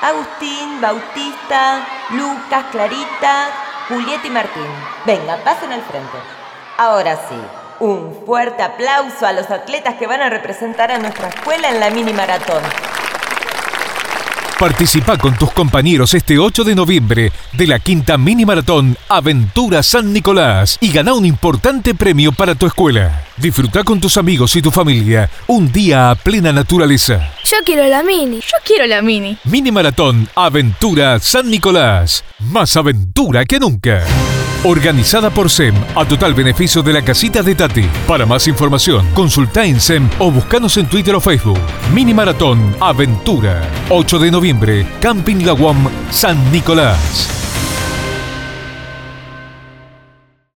Agustín, Bautista, Lucas, Clarita, Julieta y Martín. Venga, pasen al frente. Ahora sí, un fuerte aplauso a los atletas que van a representar a nuestra escuela en la mini maratón. Participa con tus compañeros este 8 de noviembre de la quinta mini maratón Aventura San Nicolás y gana un importante premio para tu escuela. Disfruta con tus amigos y tu familia un día a plena naturaleza. Yo quiero la mini. Yo quiero la mini. Mini maratón Aventura San Nicolás. Más aventura que nunca. Organizada por SEM a total beneficio de la casita de Tati. Para más información, consulta en SEM o buscanos en Twitter o Facebook. Mini Maratón Aventura. 8 de noviembre, Camping La San Nicolás.